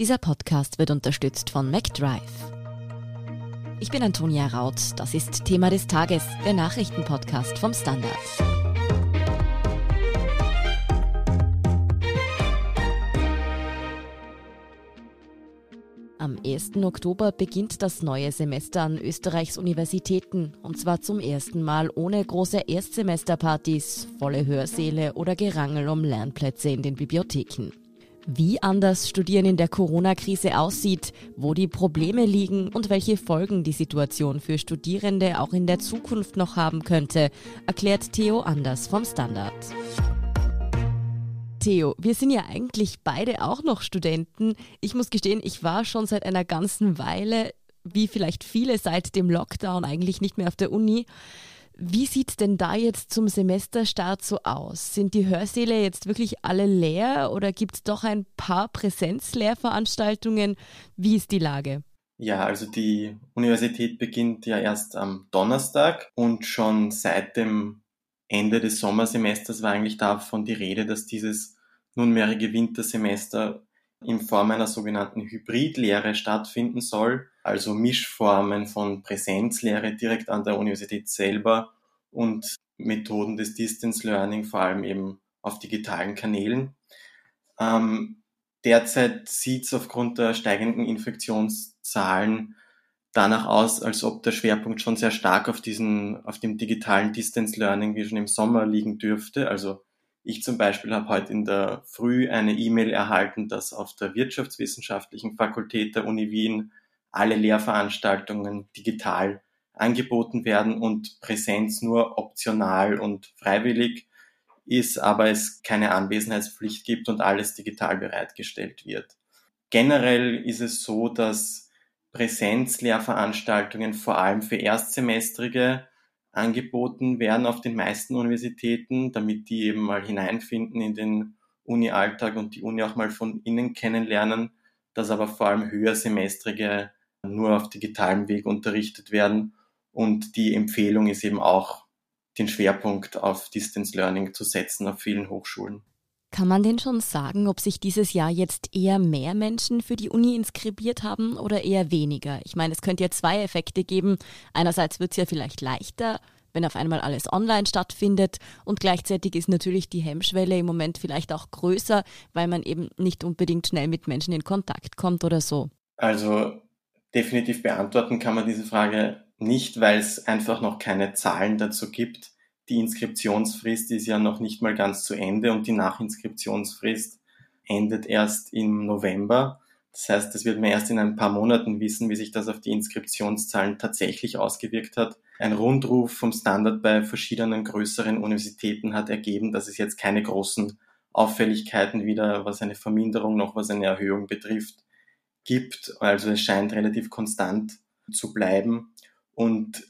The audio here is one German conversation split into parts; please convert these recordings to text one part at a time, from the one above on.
Dieser Podcast wird unterstützt von MacDrive. Ich bin Antonia Raut. Das ist Thema des Tages, der Nachrichtenpodcast vom Standard. Am 1. Oktober beginnt das neue Semester an Österreichs Universitäten und zwar zum ersten Mal ohne große Erstsemesterpartys, volle Hörsäle oder Gerangel um Lernplätze in den Bibliotheken. Wie anders Studieren in der Corona-Krise aussieht, wo die Probleme liegen und welche Folgen die Situation für Studierende auch in der Zukunft noch haben könnte, erklärt Theo Anders vom Standard. Theo, wir sind ja eigentlich beide auch noch Studenten. Ich muss gestehen, ich war schon seit einer ganzen Weile, wie vielleicht viele seit dem Lockdown, eigentlich nicht mehr auf der Uni. Wie sieht es denn da jetzt zum Semesterstart so aus? Sind die Hörsäle jetzt wirklich alle leer oder gibt es doch ein paar Präsenzlehrveranstaltungen? Wie ist die Lage? Ja, also die Universität beginnt ja erst am Donnerstag und schon seit dem Ende des Sommersemesters war eigentlich davon die Rede, dass dieses nunmehrige Wintersemester in Form einer sogenannten Hybridlehre stattfinden soll, also Mischformen von Präsenzlehre direkt an der Universität selber und Methoden des Distance Learning, vor allem eben auf digitalen Kanälen. Ähm, derzeit sieht es aufgrund der steigenden Infektionszahlen danach aus, als ob der Schwerpunkt schon sehr stark auf diesen, auf dem digitalen Distance Learning wie schon im Sommer liegen dürfte. Also ich zum Beispiel habe heute in der Früh eine E-Mail erhalten, dass auf der Wirtschaftswissenschaftlichen Fakultät der Uni Wien alle Lehrveranstaltungen digital angeboten werden und Präsenz nur optional und freiwillig ist, aber es keine Anwesenheitspflicht gibt und alles digital bereitgestellt wird. Generell ist es so, dass Präsenzlehrveranstaltungen vor allem für Erstsemestrige angeboten werden auf den meisten Universitäten, damit die eben mal hineinfinden in den Uni-Alltag und die Uni auch mal von innen kennenlernen, dass aber vor allem höhersemestrige nur auf digitalem Weg unterrichtet werden. Und die Empfehlung ist eben auch, den Schwerpunkt auf Distance Learning zu setzen auf vielen Hochschulen. Kann man denn schon sagen, ob sich dieses Jahr jetzt eher mehr Menschen für die Uni inskribiert haben oder eher weniger? Ich meine, es könnte ja zwei Effekte geben. Einerseits wird es ja vielleicht leichter, wenn auf einmal alles online stattfindet und gleichzeitig ist natürlich die Hemmschwelle im Moment vielleicht auch größer, weil man eben nicht unbedingt schnell mit Menschen in Kontakt kommt oder so. Also definitiv beantworten kann man diese Frage nicht, weil es einfach noch keine Zahlen dazu gibt die Inskriptionsfrist ist ja noch nicht mal ganz zu Ende und die Nachinskriptionsfrist endet erst im November. Das heißt, das wird man erst in ein paar Monaten wissen, wie sich das auf die Inskriptionszahlen tatsächlich ausgewirkt hat. Ein Rundruf vom Standard bei verschiedenen größeren Universitäten hat ergeben, dass es jetzt keine großen Auffälligkeiten wieder, was eine Verminderung noch was eine Erhöhung betrifft, gibt. Also es scheint relativ konstant zu bleiben. Und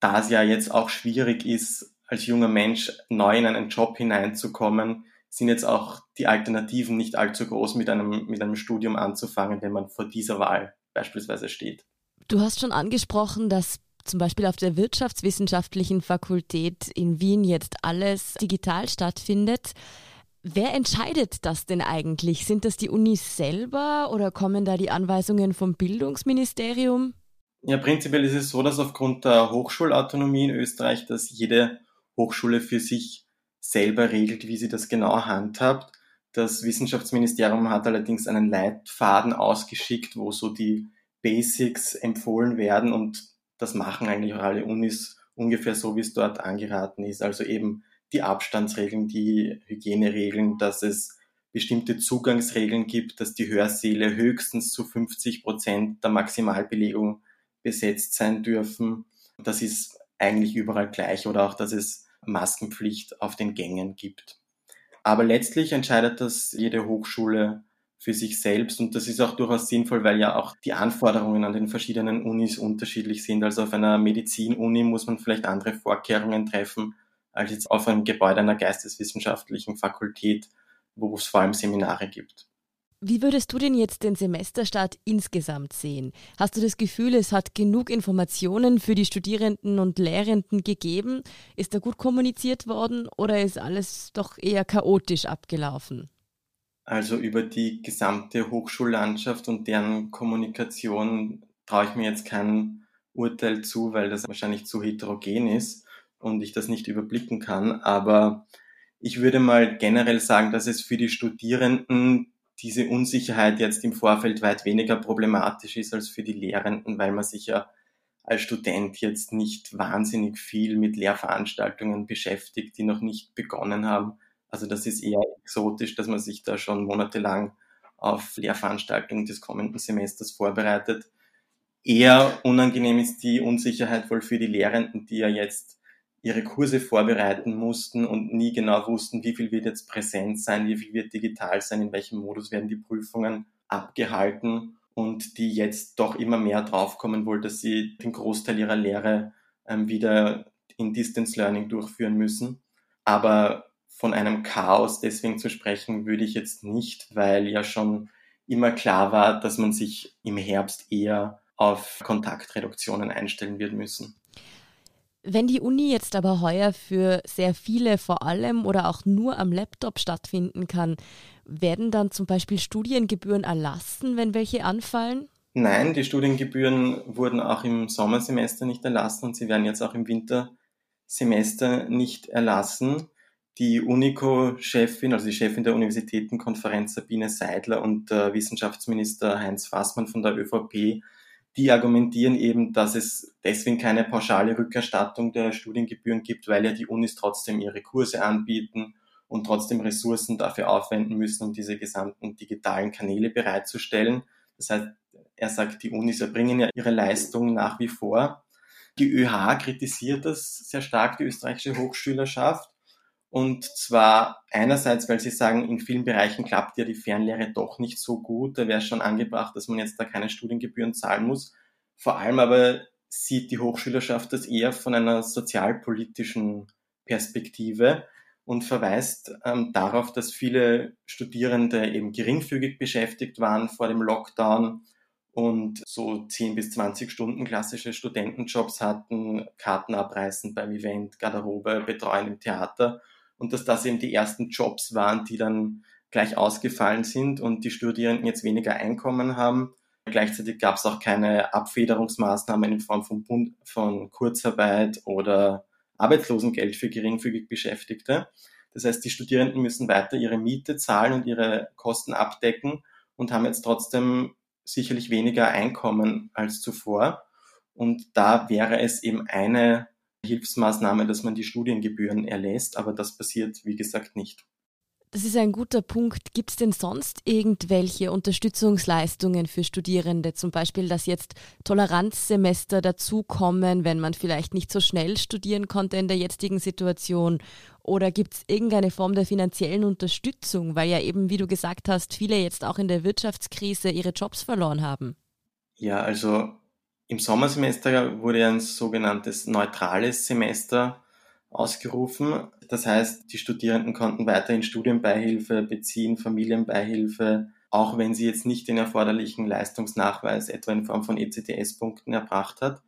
da es ja jetzt auch schwierig ist, als junger Mensch neu in einen Job hineinzukommen, sind jetzt auch die Alternativen nicht allzu groß, mit einem, mit einem Studium anzufangen, wenn man vor dieser Wahl beispielsweise steht. Du hast schon angesprochen, dass zum Beispiel auf der Wirtschaftswissenschaftlichen Fakultät in Wien jetzt alles digital stattfindet. Wer entscheidet das denn eigentlich? Sind das die Unis selber oder kommen da die Anweisungen vom Bildungsministerium? Ja, prinzipiell ist es so, dass aufgrund der Hochschulautonomie in Österreich, dass jede Hochschule für sich selber regelt, wie sie das genau handhabt. Das Wissenschaftsministerium hat allerdings einen Leitfaden ausgeschickt, wo so die Basics empfohlen werden und das machen eigentlich auch alle Unis ungefähr so, wie es dort angeraten ist. Also eben die Abstandsregeln, die Hygieneregeln, dass es bestimmte Zugangsregeln gibt, dass die Hörsäle höchstens zu 50 Prozent der Maximalbelegung besetzt sein dürfen. Das ist eigentlich überall gleich oder auch, dass es Maskenpflicht auf den Gängen gibt. Aber letztlich entscheidet das jede Hochschule für sich selbst und das ist auch durchaus sinnvoll, weil ja auch die Anforderungen an den verschiedenen Unis unterschiedlich sind. Also auf einer Medizinuni muss man vielleicht andere Vorkehrungen treffen als jetzt auf einem Gebäude einer geisteswissenschaftlichen Fakultät, wo es vor allem Seminare gibt. Wie würdest du denn jetzt den Semesterstart insgesamt sehen? Hast du das Gefühl, es hat genug Informationen für die Studierenden und Lehrenden gegeben? Ist da gut kommuniziert worden oder ist alles doch eher chaotisch abgelaufen? Also über die gesamte Hochschullandschaft und deren Kommunikation traue ich mir jetzt kein Urteil zu, weil das wahrscheinlich zu heterogen ist und ich das nicht überblicken kann. Aber ich würde mal generell sagen, dass es für die Studierenden diese Unsicherheit jetzt im Vorfeld weit weniger problematisch ist als für die Lehrenden, weil man sich ja als Student jetzt nicht wahnsinnig viel mit Lehrveranstaltungen beschäftigt, die noch nicht begonnen haben. Also das ist eher exotisch, dass man sich da schon monatelang auf Lehrveranstaltungen des kommenden Semesters vorbereitet. Eher unangenehm ist die Unsicherheit wohl für die Lehrenden, die ja jetzt ihre Kurse vorbereiten mussten und nie genau wussten, wie viel wird jetzt präsent sein, wie viel wird digital sein, in welchem Modus werden die Prüfungen abgehalten und die jetzt doch immer mehr draufkommen wohl, dass sie den Großteil ihrer Lehre ähm, wieder in Distance Learning durchführen müssen. Aber von einem Chaos deswegen zu sprechen, würde ich jetzt nicht, weil ja schon immer klar war, dass man sich im Herbst eher auf Kontaktreduktionen einstellen wird müssen. Wenn die Uni jetzt aber heuer für sehr viele vor allem oder auch nur am Laptop stattfinden kann, werden dann zum Beispiel Studiengebühren erlassen, wenn welche anfallen? Nein, die Studiengebühren wurden auch im Sommersemester nicht erlassen und sie werden jetzt auch im Wintersemester nicht erlassen. Die UNICO-Chefin, also die Chefin der Universitätenkonferenz Sabine Seidler und der Wissenschaftsminister Heinz Fassmann von der ÖVP die argumentieren eben, dass es deswegen keine pauschale Rückerstattung der Studiengebühren gibt, weil ja die Unis trotzdem ihre Kurse anbieten und trotzdem Ressourcen dafür aufwenden müssen, um diese gesamten digitalen Kanäle bereitzustellen. Das heißt, er sagt, die Unis erbringen ja ihre Leistung nach wie vor. Die ÖH kritisiert das sehr stark, die österreichische Hochschülerschaft, und zwar einerseits, weil sie sagen, in vielen Bereichen klappt ja die Fernlehre doch nicht so gut. Da wäre schon angebracht, dass man jetzt da keine Studiengebühren zahlen muss. Vor allem aber sieht die Hochschülerschaft das eher von einer sozialpolitischen Perspektive und verweist ähm, darauf, dass viele Studierende eben geringfügig beschäftigt waren vor dem Lockdown und so 10 bis 20 Stunden klassische Studentenjobs hatten, Karten abreißen beim Event, Garderobe, Betreuen im Theater und dass das eben die ersten Jobs waren, die dann gleich ausgefallen sind und die Studierenden jetzt weniger Einkommen haben. Gleichzeitig gab es auch keine Abfederungsmaßnahmen in Form von, Bund, von Kurzarbeit oder Arbeitslosengeld für geringfügig Beschäftigte. Das heißt, die Studierenden müssen weiter ihre Miete zahlen und ihre Kosten abdecken und haben jetzt trotzdem sicherlich weniger Einkommen als zuvor. Und da wäre es eben eine Hilfsmaßnahme, dass man die Studiengebühren erlässt, aber das passiert, wie gesagt, nicht. Das ist ein guter Punkt. Gibt es denn sonst irgendwelche Unterstützungsleistungen für Studierende? Zum Beispiel, dass jetzt Toleranzsemester dazukommen, wenn man vielleicht nicht so schnell studieren konnte in der jetzigen Situation? Oder gibt es irgendeine Form der finanziellen Unterstützung, weil ja eben, wie du gesagt hast, viele jetzt auch in der Wirtschaftskrise ihre Jobs verloren haben? Ja, also im Sommersemester wurde ein sogenanntes neutrales Semester ausgerufen. Das heißt, die Studierenden konnten weiterhin Studienbeihilfe beziehen, Familienbeihilfe, auch wenn sie jetzt nicht den erforderlichen Leistungsnachweis etwa in Form von ECTS-Punkten erbracht hat.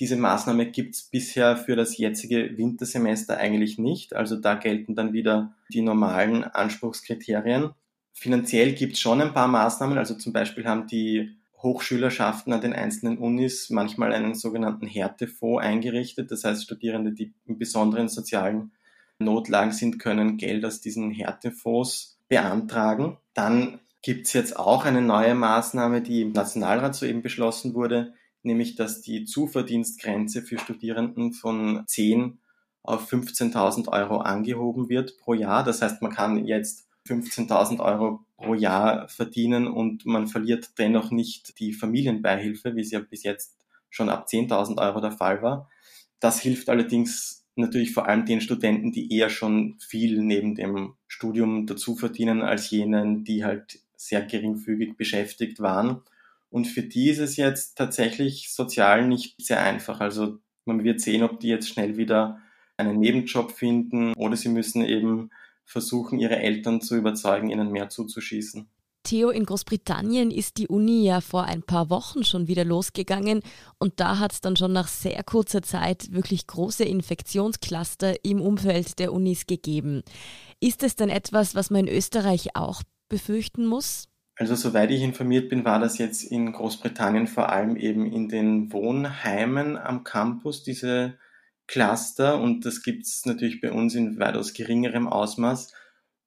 Diese Maßnahme gibt es bisher für das jetzige Wintersemester eigentlich nicht. Also da gelten dann wieder die normalen Anspruchskriterien. Finanziell gibt es schon ein paar Maßnahmen. Also zum Beispiel haben die Hochschülerschaften an den einzelnen Unis manchmal einen sogenannten Härtefonds eingerichtet. Das heißt, Studierende, die in besonderen sozialen Notlagen sind, können Geld aus diesen Härtefonds beantragen. Dann gibt es jetzt auch eine neue Maßnahme, die im Nationalrat soeben beschlossen wurde, nämlich dass die Zuverdienstgrenze für Studierenden von 10 auf 15.000 Euro angehoben wird pro Jahr. Das heißt, man kann jetzt 15.000 Euro pro Jahr verdienen und man verliert dennoch nicht die Familienbeihilfe, wie es ja bis jetzt schon ab 10.000 Euro der Fall war. Das hilft allerdings natürlich vor allem den Studenten, die eher schon viel neben dem Studium dazu verdienen als jenen, die halt sehr geringfügig beschäftigt waren. Und für die ist es jetzt tatsächlich sozial nicht sehr einfach. Also man wird sehen, ob die jetzt schnell wieder einen Nebenjob finden oder sie müssen eben versuchen, ihre Eltern zu überzeugen, ihnen mehr zuzuschießen. Theo, in Großbritannien ist die Uni ja vor ein paar Wochen schon wieder losgegangen und da hat es dann schon nach sehr kurzer Zeit wirklich große Infektionscluster im Umfeld der Unis gegeben. Ist es denn etwas, was man in Österreich auch befürchten muss? Also soweit ich informiert bin, war das jetzt in Großbritannien vor allem eben in den Wohnheimen am Campus, diese Cluster. Und das gibt es natürlich bei uns in weitaus geringerem Ausmaß.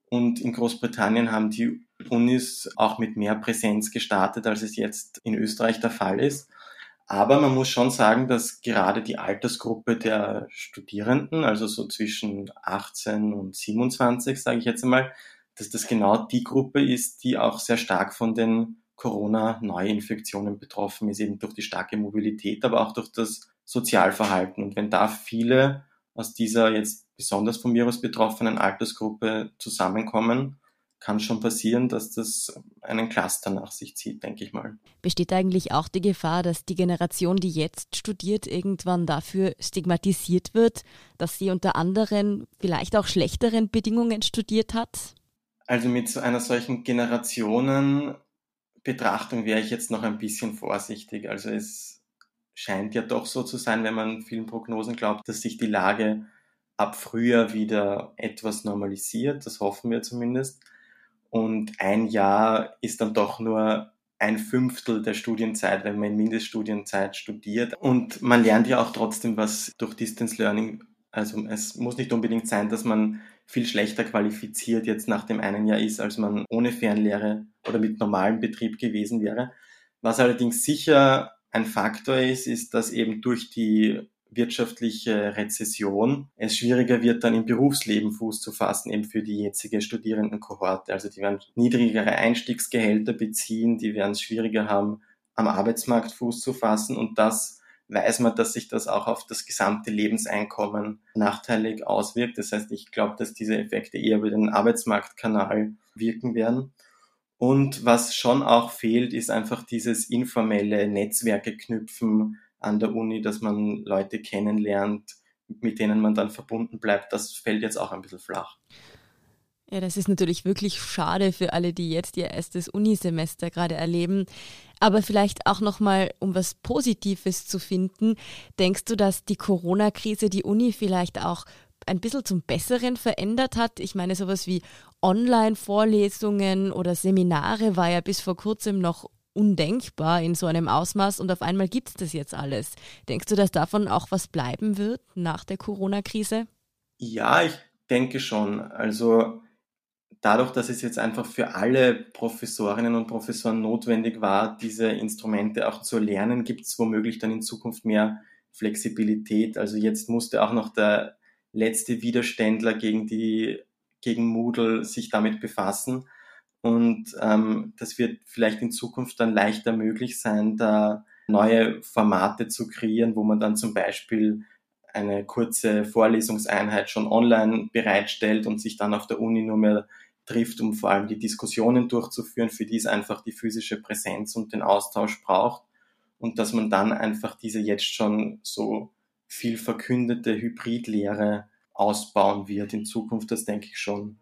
Und in Großbritannien haben die Unis auch mit mehr Präsenz gestartet, als es jetzt in Österreich der Fall ist. Aber man muss schon sagen, dass gerade die Altersgruppe der Studierenden, also so zwischen 18 und 27, sage ich jetzt einmal, dass das genau die Gruppe ist, die auch sehr stark von den Corona-Neuinfektionen betroffen ist, eben durch die starke Mobilität, aber auch durch das Sozialverhalten. Und wenn da viele aus dieser jetzt besonders vom Virus betroffenen Altersgruppe zusammenkommen, kann schon passieren, dass das einen Cluster nach sich zieht, denke ich mal. Besteht eigentlich auch die Gefahr, dass die Generation, die jetzt studiert, irgendwann dafür stigmatisiert wird, dass sie unter anderen, vielleicht auch schlechteren Bedingungen studiert hat? Also mit so einer solchen Generationenbetrachtung wäre ich jetzt noch ein bisschen vorsichtig. Also es scheint ja doch so zu sein, wenn man vielen Prognosen glaubt, dass sich die Lage ab Frühjahr wieder etwas normalisiert. Das hoffen wir zumindest. Und ein Jahr ist dann doch nur ein Fünftel der Studienzeit, wenn man in Mindeststudienzeit studiert. Und man lernt ja auch trotzdem was durch Distance Learning. Also es muss nicht unbedingt sein, dass man viel schlechter qualifiziert jetzt nach dem einen Jahr ist, als man ohne Fernlehre oder mit normalem Betrieb gewesen wäre. Was allerdings sicher ein Faktor ist, ist, dass eben durch die wirtschaftliche Rezession es schwieriger wird, dann im Berufsleben Fuß zu fassen, eben für die jetzige Studierendenkohorte. Also die werden niedrigere Einstiegsgehälter beziehen, die werden es schwieriger haben, am Arbeitsmarkt Fuß zu fassen und das weiß man, dass sich das auch auf das gesamte Lebenseinkommen nachteilig auswirkt. Das heißt, ich glaube, dass diese Effekte eher über den Arbeitsmarktkanal wirken werden. Und was schon auch fehlt, ist einfach dieses informelle Netzwerke knüpfen an der Uni, dass man Leute kennenlernt, mit denen man dann verbunden bleibt. Das fällt jetzt auch ein bisschen flach. Ja, das ist natürlich wirklich schade für alle, die jetzt ihr erstes Unisemester gerade erleben. Aber vielleicht auch nochmal, um was Positives zu finden, denkst du, dass die Corona-Krise die Uni vielleicht auch ein bisschen zum Besseren verändert hat? Ich meine, sowas wie Online-Vorlesungen oder Seminare war ja bis vor kurzem noch undenkbar in so einem Ausmaß und auf einmal gibt es das jetzt alles. Denkst du, dass davon auch was bleiben wird nach der Corona-Krise? Ja, ich denke schon. Also dadurch, dass es jetzt einfach für alle Professorinnen und Professoren notwendig war, diese Instrumente auch zu lernen, gibt es womöglich dann in Zukunft mehr Flexibilität. Also jetzt musste auch noch der letzte Widerständler gegen die gegen Moodle sich damit befassen. Und ähm, das wird vielleicht in Zukunft dann leichter möglich sein, da neue Formate zu kreieren, wo man dann zum Beispiel eine kurze Vorlesungseinheit schon online bereitstellt und sich dann auf der Uni nur mehr trifft, um vor allem die Diskussionen durchzuführen, für die es einfach die physische Präsenz und den Austausch braucht und dass man dann einfach diese jetzt schon so viel verkündete Hybridlehre ausbauen wird in Zukunft, das denke ich schon.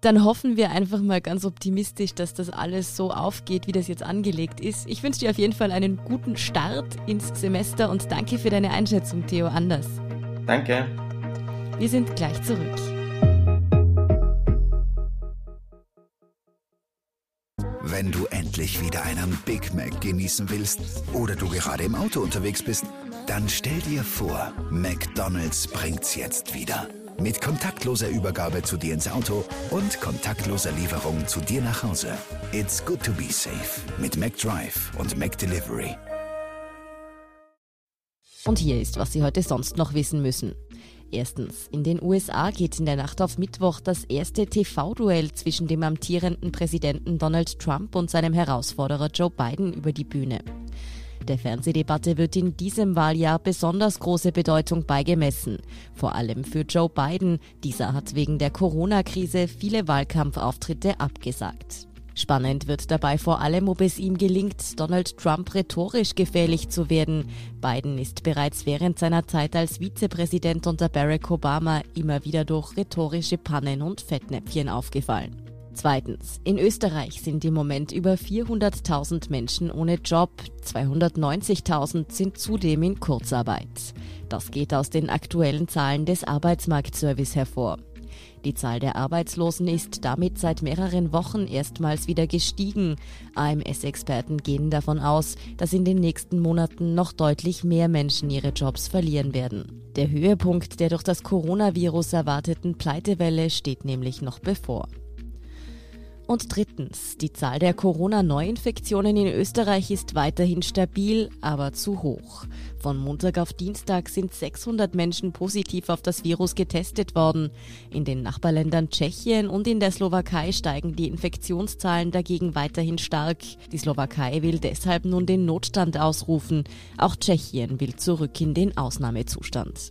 Dann hoffen wir einfach mal ganz optimistisch, dass das alles so aufgeht, wie das jetzt angelegt ist. Ich wünsche dir auf jeden Fall einen guten Start ins Semester und danke für deine Einschätzung, Theo Anders. Danke. Wir sind gleich zurück. Wenn du endlich wieder einen Big Mac genießen willst oder du gerade im Auto unterwegs bist, dann stell dir vor, McDonald's bringt's jetzt wieder. Mit kontaktloser Übergabe zu dir ins Auto und kontaktloser Lieferung zu dir nach Hause. It's good to be safe mit McDrive und McDelivery. Und hier ist, was Sie heute sonst noch wissen müssen. Erstens, in den USA geht in der Nacht auf Mittwoch das erste TV-Duell zwischen dem amtierenden Präsidenten Donald Trump und seinem Herausforderer Joe Biden über die Bühne. Der Fernsehdebatte wird in diesem Wahljahr besonders große Bedeutung beigemessen, vor allem für Joe Biden. Dieser hat wegen der Corona-Krise viele Wahlkampfauftritte abgesagt. Spannend wird dabei vor allem, ob es ihm gelingt, Donald Trump rhetorisch gefährlich zu werden. Biden ist bereits während seiner Zeit als Vizepräsident unter Barack Obama immer wieder durch rhetorische Pannen und Fettnäpfchen aufgefallen. Zweitens. In Österreich sind im Moment über 400.000 Menschen ohne Job. 290.000 sind zudem in Kurzarbeit. Das geht aus den aktuellen Zahlen des Arbeitsmarktservice hervor. Die Zahl der Arbeitslosen ist damit seit mehreren Wochen erstmals wieder gestiegen. AMS-Experten gehen davon aus, dass in den nächsten Monaten noch deutlich mehr Menschen ihre Jobs verlieren werden. Der Höhepunkt der durch das Coronavirus erwarteten Pleitewelle steht nämlich noch bevor. Und drittens, die Zahl der Corona-Neuinfektionen in Österreich ist weiterhin stabil, aber zu hoch. Von Montag auf Dienstag sind 600 Menschen positiv auf das Virus getestet worden. In den Nachbarländern Tschechien und in der Slowakei steigen die Infektionszahlen dagegen weiterhin stark. Die Slowakei will deshalb nun den Notstand ausrufen. Auch Tschechien will zurück in den Ausnahmezustand.